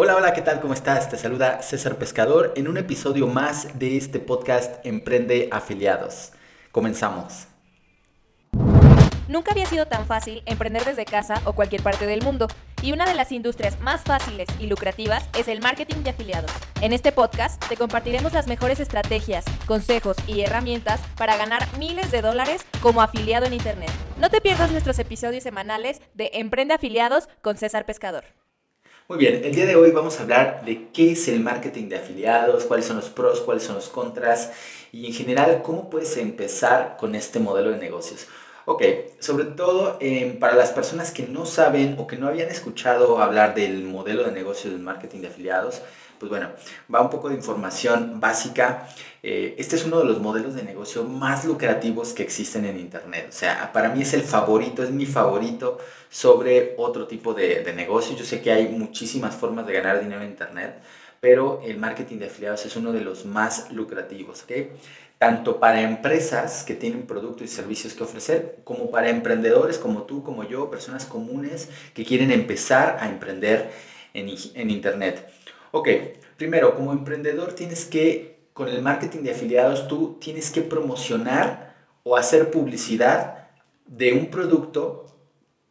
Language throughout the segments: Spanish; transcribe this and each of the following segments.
Hola, hola, ¿qué tal? ¿Cómo estás? Te saluda César Pescador en un episodio más de este podcast Emprende Afiliados. Comenzamos. Nunca había sido tan fácil emprender desde casa o cualquier parte del mundo, y una de las industrias más fáciles y lucrativas es el marketing de afiliados. En este podcast te compartiremos las mejores estrategias, consejos y herramientas para ganar miles de dólares como afiliado en Internet. No te pierdas nuestros episodios semanales de Emprende Afiliados con César Pescador. Muy bien, el día de hoy vamos a hablar de qué es el marketing de afiliados, cuáles son los pros, cuáles son los contras y en general cómo puedes empezar con este modelo de negocios. Ok, sobre todo em, para las personas que no saben o que no habían escuchado hablar del modelo de negocio del marketing de afiliados, pues bueno, va un poco de información básica. Eh, este es uno de los modelos de negocio más lucrativos que existen en Internet. O sea, para mí es el favorito, es mi favorito sobre otro tipo de, de negocio. Yo sé que hay muchísimas formas de ganar dinero en Internet, pero el marketing de afiliados es uno de los más lucrativos. ¿okay? tanto para empresas que tienen productos y servicios que ofrecer, como para emprendedores como tú, como yo, personas comunes que quieren empezar a emprender en, en Internet. Ok, primero, como emprendedor tienes que, con el marketing de afiliados, tú tienes que promocionar o hacer publicidad de un producto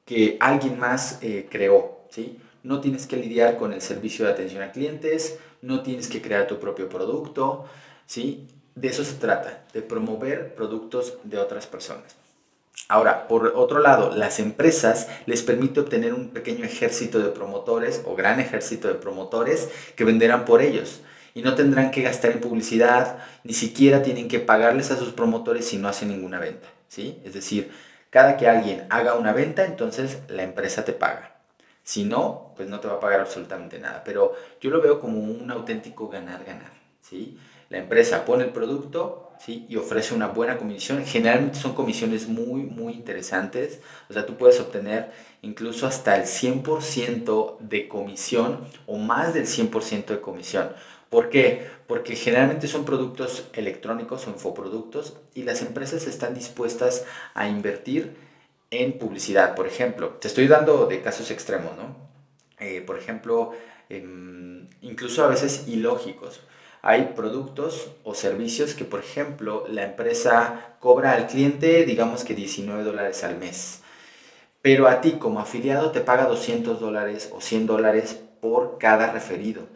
que alguien más eh, creó, ¿sí? No tienes que lidiar con el servicio de atención a clientes, no tienes que crear tu propio producto, ¿sí? De eso se trata, de promover productos de otras personas. Ahora, por otro lado, las empresas les permite obtener un pequeño ejército de promotores o gran ejército de promotores que venderán por ellos y no tendrán que gastar en publicidad, ni siquiera tienen que pagarles a sus promotores si no hacen ninguna venta, ¿sí? Es decir, cada que alguien haga una venta, entonces la empresa te paga. Si no, pues no te va a pagar absolutamente nada, pero yo lo veo como un auténtico ganar-ganar, ¿sí? La empresa pone el producto, ¿sí? y ofrece una buena comisión. Generalmente son comisiones muy, muy interesantes. O sea, tú puedes obtener incluso hasta el 100% de comisión o más del 100% de comisión. ¿Por qué? Porque generalmente son productos electrónicos o infoproductos y las empresas están dispuestas a invertir en publicidad. Por ejemplo, te estoy dando de casos extremos, ¿no? Eh, por ejemplo, em, incluso a veces ilógicos hay productos o servicios que, por ejemplo, la empresa cobra al cliente, digamos que 19 dólares al mes, pero a ti como afiliado te paga 200 dólares o 100 dólares por cada referido,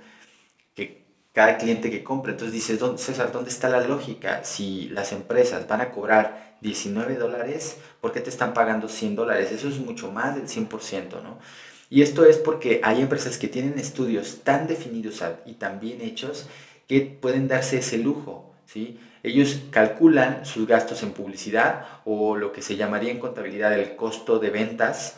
que cada cliente que compra. Entonces dices, César, ¿dónde está la lógica? Si las empresas van a cobrar 19 dólares, ¿por qué te están pagando 100 dólares? Eso es mucho más del 100%, ¿no? Y esto es porque hay empresas que tienen estudios tan definidos y tan bien hechos que pueden darse ese lujo. ¿sí? Ellos calculan sus gastos en publicidad o lo que se llamaría en contabilidad el costo de ventas.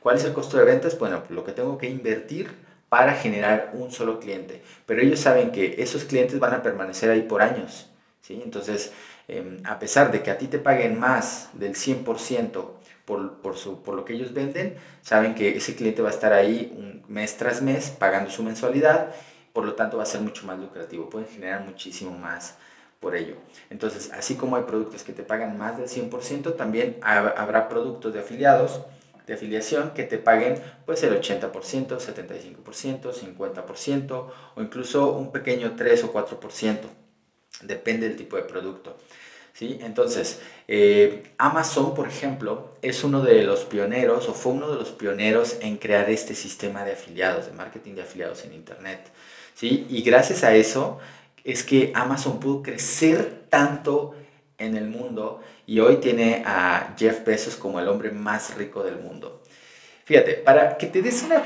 ¿Cuál es el costo de ventas? Bueno, lo que tengo que invertir para generar un solo cliente. Pero ellos saben que esos clientes van a permanecer ahí por años. ¿sí? Entonces, em, a pesar de que a ti te paguen más del 100% por, por, su, por lo que ellos venden, saben que ese cliente va a estar ahí un mes tras mes pagando su mensualidad por lo tanto va a ser mucho más lucrativo, pueden generar muchísimo más por ello. Entonces, así como hay productos que te pagan más del 100%, también habrá productos de afiliados, de afiliación, que te paguen pues el 80%, 75%, 50% o incluso un pequeño 3 o 4%, depende del tipo de producto. ¿Sí? Entonces, eh, Amazon, por ejemplo, es uno de los pioneros o fue uno de los pioneros en crear este sistema de afiliados, de marketing de afiliados en Internet. ¿Sí? Y gracias a eso es que Amazon pudo crecer tanto en el mundo y hoy tiene a Jeff Bezos como el hombre más rico del mundo. Fíjate, para que te des una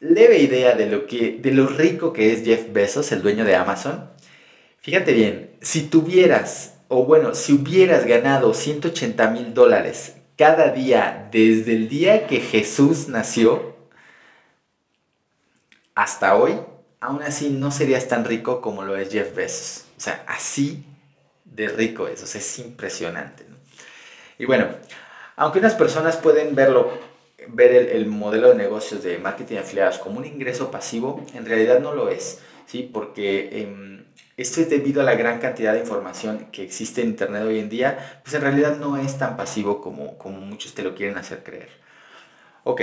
leve idea de lo, que, de lo rico que es Jeff Bezos, el dueño de Amazon, fíjate bien, si tuvieras, o bueno, si hubieras ganado 180 mil dólares cada día desde el día que Jesús nació hasta hoy, aún así no serías tan rico como lo es Jeff Bezos. O sea, así de rico es, o sea, es impresionante. Y bueno, aunque unas personas pueden verlo, ver el, modelo de negocios de marketing afiliados como un ingreso pasivo, en realidad no lo es, ¿sí? Porque em, esto es debido a la gran cantidad de información que existe en Internet hoy en día, pues en realidad no es tan pasivo como, como muchos te lo quieren hacer creer. Ok,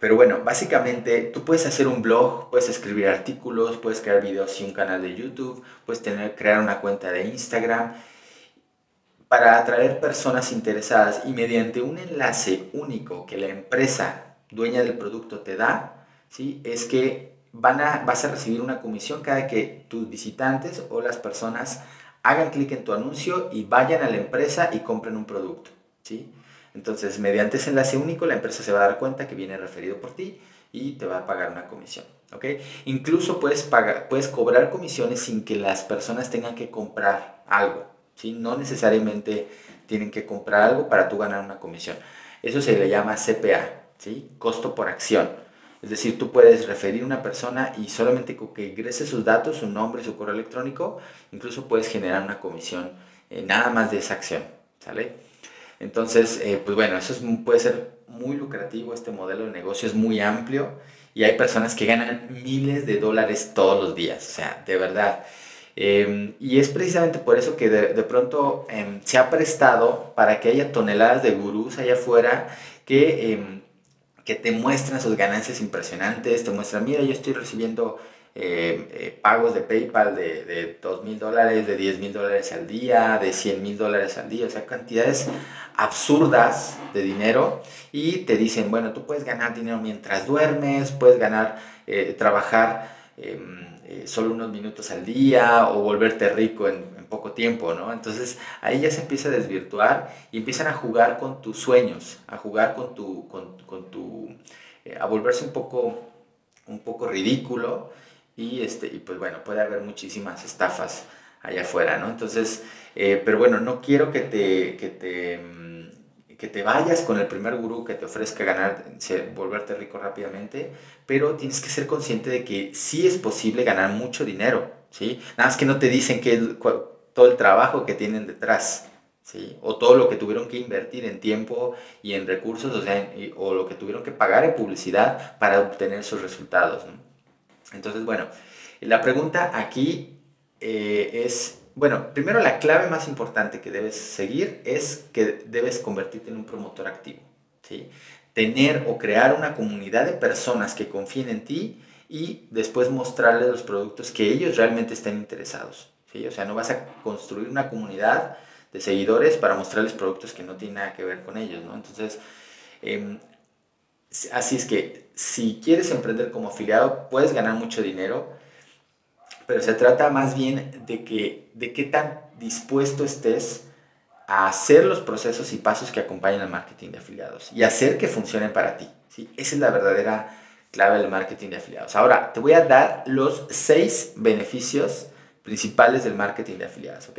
pero bueno, básicamente tú puedes hacer un blog, puedes escribir artículos, puedes crear videos y un canal de YouTube, puedes tener, crear una cuenta de Instagram para atraer personas interesadas y mediante un enlace único que la empresa dueña del producto te da, ¿sí? es que van a, vas a recibir una comisión cada que tus visitantes o las personas hagan clic en tu anuncio y vayan a la empresa y compren un producto. ¿sí? Entonces, mediante ese enlace único, la empresa se va a dar cuenta que viene referido por ti y te va a pagar una comisión. ¿ok? Incluso puedes, pagar, puedes cobrar comisiones sin que las personas tengan que comprar algo. ¿sí? No necesariamente tienen que comprar algo para tú ganar una comisión. Eso se le llama CPA, ¿sí? costo por acción. Es decir, tú puedes referir a una persona y solamente con que ingrese sus datos, su nombre, su correo electrónico, incluso puedes generar una comisión eh, nada más de esa acción. ¿Sale? Entonces, eh, pues bueno, eso puede ser muy lucrativo, este modelo de negocio es muy amplio y hay personas que ganan miles de dólares todos los días, o sea, de verdad. Em, y es precisamente por eso que de, pronto em, se ha prestado para que haya toneladas de gurús allá afuera que, em, que te muestran sus ganancias impresionantes, te muestran, mira, yo estoy recibiendo eh, eh, pagos de PayPal de, de 2 mil dólares, de 10 mil dólares al día, de 100 mil dólares al día, o sea, cantidades absurdas de dinero y te dicen, bueno, tú puedes ganar dinero mientras duermes, puedes ganar, eh, trabajar em, solo unos minutos al día o volverte rico en, poco tiempo, ¿no? Entonces ahí ya se empieza a desvirtuar y empiezan a jugar con tus sueños, a jugar con tu, con, con tu, a volverse un poco, un poco ridículo y, este, y pues bueno, puede haber muchísimas estafas allá afuera, ¿no? Entonces, eh, pero bueno, no quiero que te, que te, mm, que te vayas con el primer gurú que te ofrezca ganar, volverte rico rápidamente, pero tienes que ser consciente de que sí es posible ganar mucho dinero, ¿sí? Nada más que no te dicen que todo el trabajo que tienen detrás, ¿sí? O todo lo que tuvieron que invertir en tiempo y en recursos, o sea, o lo que tuvieron que pagar en publicidad para obtener esos resultados, ¿no? Entonces, bueno, la pregunta aquí eh, es, bueno, primero la clave más importante que debes seguir es que debes convertirte en un promotor activo, ¿sí? Tener o crear una comunidad de personas que confíen en ti y después mostrarles los productos que ellos realmente estén interesados, ¿sí? O sea, no vas a construir una comunidad de seguidores para mostrarles productos que no tienen nada que ver con ellos, ¿no? Entonces, em, así es que si quieres emprender como afiliado, puedes ganar mucho dinero, pero se trata más bien de, que, de qué tan dispuesto estés a hacer los procesos y pasos que acompañan al marketing de afiliados y hacer que funcionen para ti. ¿sí? Esa es la verdadera clave del marketing de afiliados. Ahora, te voy a dar los seis beneficios principales del marketing de afiliados, ¿ok?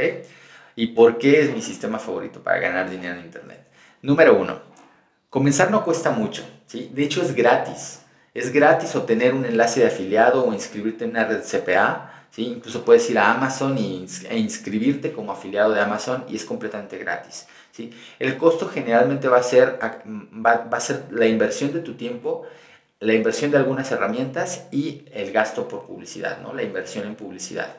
Y por qué es mi sistema favorito para ganar dinero en Internet. Número uno, comenzar no cuesta mucho. De hecho es gratis. Es gratis obtener un enlace de afiliado o inscribirte en una red CPA. ¿sí? Incluso puedes ir a Amazon e inscribirte como afiliado de Amazon y es completamente gratis. ¿sí? El costo generalmente va a, ser, va, va a ser la inversión de tu tiempo, la inversión de algunas herramientas y el gasto por publicidad, ¿no? la inversión en publicidad.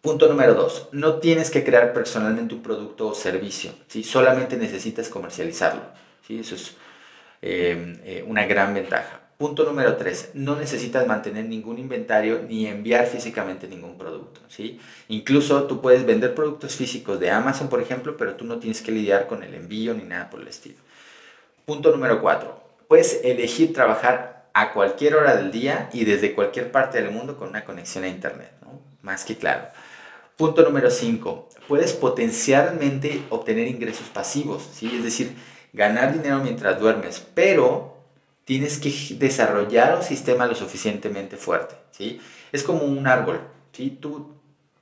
Punto número dos, no tienes que crear personalmente un producto o servicio, ¿sí? solamente necesitas comercializarlo. ¿sí? Eso es Em, eh, una gran ventaja. Punto número 3. No necesitas mantener ningún inventario ni enviar físicamente ningún producto. ¿sí? Incluso tú puedes vender productos físicos de Amazon, por ejemplo, pero tú no tienes que lidiar con el envío ni nada por el estilo. Punto número 4. Puedes elegir trabajar a cualquier hora del día y desde cualquier parte del mundo con una conexión a Internet. Más que claro. Punto número 5. Puedes potencialmente obtener ingresos pasivos. ¿sí? Es decir, ganar dinero mientras duermes, pero tienes que desarrollar un sistema lo suficientemente fuerte, ¿sí? Es como un árbol, ¿sí? Tú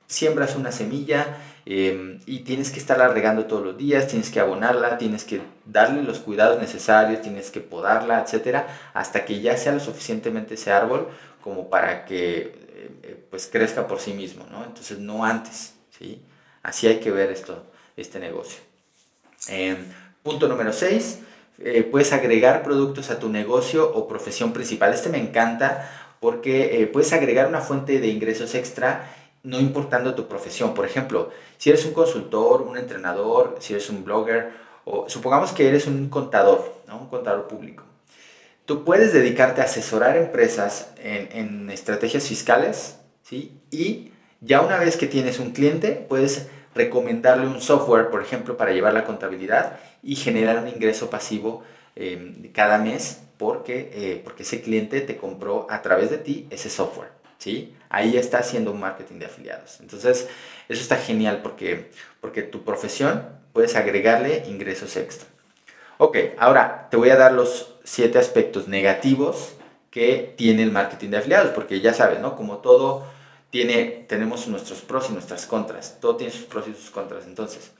siembras una semilla em, y tienes que estarla regando todos los días, tienes que abonarla, tienes que darle los cuidados necesarios, tienes que podarla, etcétera, hasta que ya sea lo suficientemente ese árbol como para que eh, eh, pues crezca por sí mismo, ¿no? Entonces no antes, ¿sí? Así hay que ver esto, este negocio. Em, Punto número 6, eh, puedes agregar productos a tu negocio o profesión principal. Este me encanta porque eh, puedes agregar una fuente de ingresos extra no importando tu profesión. Por ejemplo, si eres un consultor, un entrenador, si eres un blogger o supongamos que eres un contador, un contador público. tú puedes dedicarte a asesorar empresas en, en estrategias fiscales, ¿sí? Y ya una vez que tienes un cliente, puedes recomendarle un software, por ejemplo, para llevar la contabilidad y generar un ingreso pasivo em, cada mes porque, eh, porque ese cliente te compró a través de ti ese software. ¿sí? Ahí está haciendo un marketing de afiliados. Entonces, eso está genial porque, porque tu profesión puedes agregarle ingresos extra. Ok, ahora te voy a dar los siete aspectos negativos que tiene el marketing de afiliados, porque ya sabes, ¿no? Como todo tiene, tenemos nuestros pros y nuestras contras. Todo tiene sus pros y sus contras. Entonces,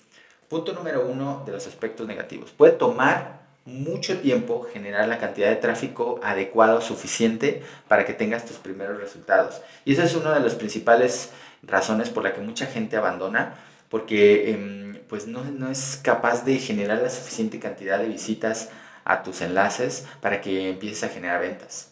punto número uno de los aspectos negativos. Puede tomar mucho tiempo generar la cantidad de tráfico adecuado, suficiente para que tengas tus primeros resultados. Y esa es una de las principales razones por la que mucha gente abandona, porque em, pues no, no es capaz de generar la suficiente cantidad de visitas a tus enlaces para que empieces a generar ventas.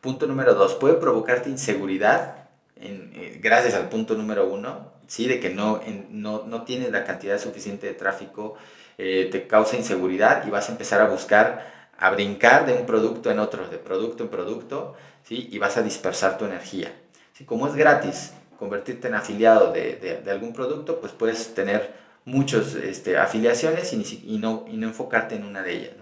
Punto número dos, puede provocarte inseguridad eh, gracias al punto número uno, ¿sí? de que no, no, no tienes la cantidad suficiente de tráfico eh, te causa inseguridad y vas a empezar a buscar, a brincar de un producto en otro, de producto en producto, ¿sí? y vas a dispersar tu energía. ¿sí? Como es gratis convertirte en afiliado de, de, algún producto, pues puedes tener muchas este, afiliaciones y, y, no, y no enfocarte en una de ellas.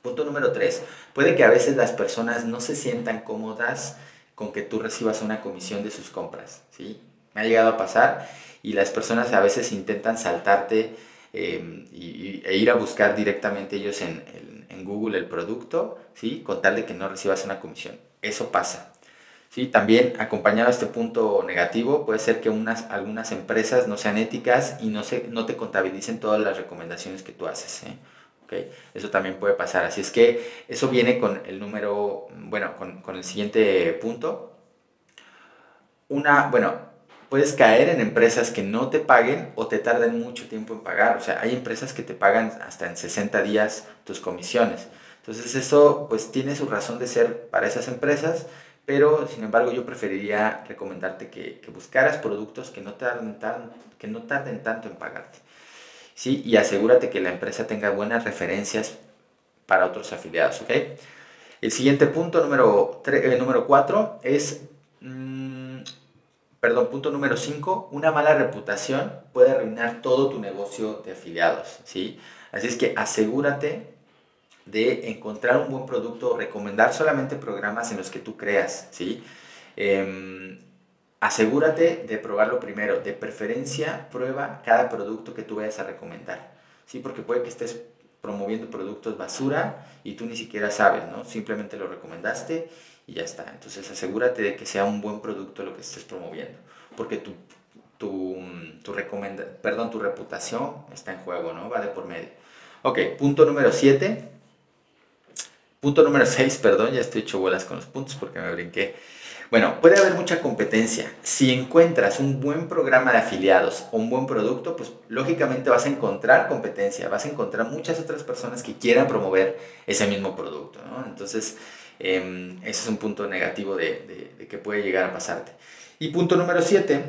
Punto número tres, puede que a veces las personas no se sientan cómodas con que tú recibas una comisión de sus compras. ¿sí? Ha llegado a pasar y las personas a veces intentan saltarte Em, y, e ir a buscar directamente ellos en, en, Google el producto, ¿sí? contarle que no recibas una comisión. Eso pasa. ¿sí? También acompañado a este punto negativo, puede ser que unas, algunas empresas no sean éticas y no, se, no te contabilicen todas las recomendaciones que tú haces. ¿eh? Okay. Eso también puede pasar. Así es que eso viene con el número, bueno, con, con el siguiente punto. Una, bueno, puedes caer en empresas que no te paguen o te tarden mucho tiempo en pagar. O sea, hay empresas que te pagan hasta en 60 días tus comisiones. Entonces eso pues tiene su razón de ser para esas empresas, pero sin embargo yo preferiría recomendarte que, que buscaras productos que no, tarden tan, que no tarden tanto en pagarte. ¿sí? Y asegúrate que la empresa tenga buenas referencias para otros afiliados. ¿ok? El siguiente punto, número 4, eh, número cuatro, es... Mm, Perdón, punto número 5, una mala reputación puede arruinar todo tu negocio de afiliados, ¿sí? Así es que asegúrate de encontrar un buen producto, recomendar solamente programas en los que tú creas, ¿sí? Em, asegúrate de probarlo primero, de preferencia prueba cada producto que tú vayas a recomendar, ¿sí? Porque puede que estés promoviendo productos basura y tú ni siquiera sabes, ¿no? Simplemente lo recomendaste y ya está. Entonces asegúrate de que sea un buen producto lo que estés promoviendo, porque tu, tu, tu, perdón, tu reputación está en juego, ¿no? Va de por medio. Ok, punto número 7. Punto número 6, perdón, ya estoy hecho bolas con los puntos porque me brinqué. Bueno, puede haber mucha competencia. Si encuentras un buen programa de afiliados o un buen producto, pues lógicamente vas a encontrar competencia, vas a encontrar muchas otras personas que quieran promover ese mismo producto, ¿no? Entonces, Em, ese es un punto negativo de, que puede llegar a pasarte. Y punto número 7,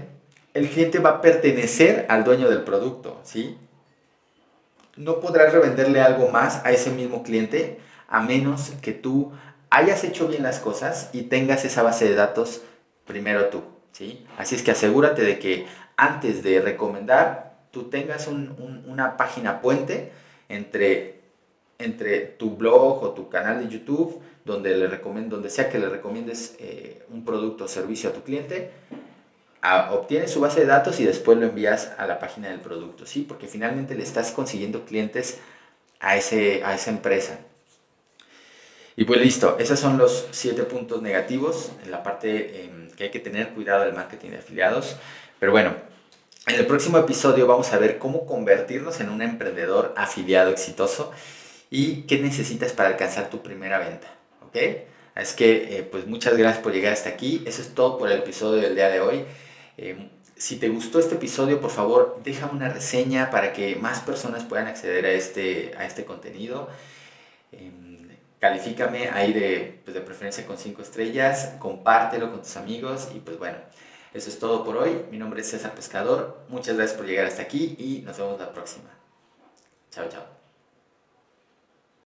el cliente va a pertenecer al dueño del producto, ¿sí? No podrás revenderle algo más a ese mismo cliente a menos que tú hayas hecho bien las cosas y tengas esa base de datos primero tú, ¿sí? Así es que asegúrate de que antes de recomendar, tú tengas una página puente entre, entre tu blog o tu canal de YouTube, donde, le donde sea que le recomiendes eh, un producto o servicio a tu cliente, obtienes su base de datos y después lo envías a la página del producto, ¿sí? Porque finalmente le estás consiguiendo clientes a, ese, a esa empresa. Y pues listo, esos son los siete puntos negativos en la parte em, que hay que tener cuidado del marketing de afiliados. Pero bueno, en el próximo episodio vamos a ver cómo convertirnos en un emprendedor afiliado exitoso y qué necesitas para alcanzar tu primera venta. ¿ok? Es que, eh, pues muchas gracias por llegar hasta aquí. Eso es todo por el episodio del día de hoy. Eh, si te gustó este episodio, por favor, déjame una reseña para que más personas puedan acceder a este, a este contenido. Em, califícame ahí de, pues de preferencia con 5 estrellas, compártelo con tus amigos y pues bueno, eso es todo por hoy. Mi nombre es César Pescador. Muchas gracias por llegar hasta aquí y nos vemos la próxima. Chao, chao.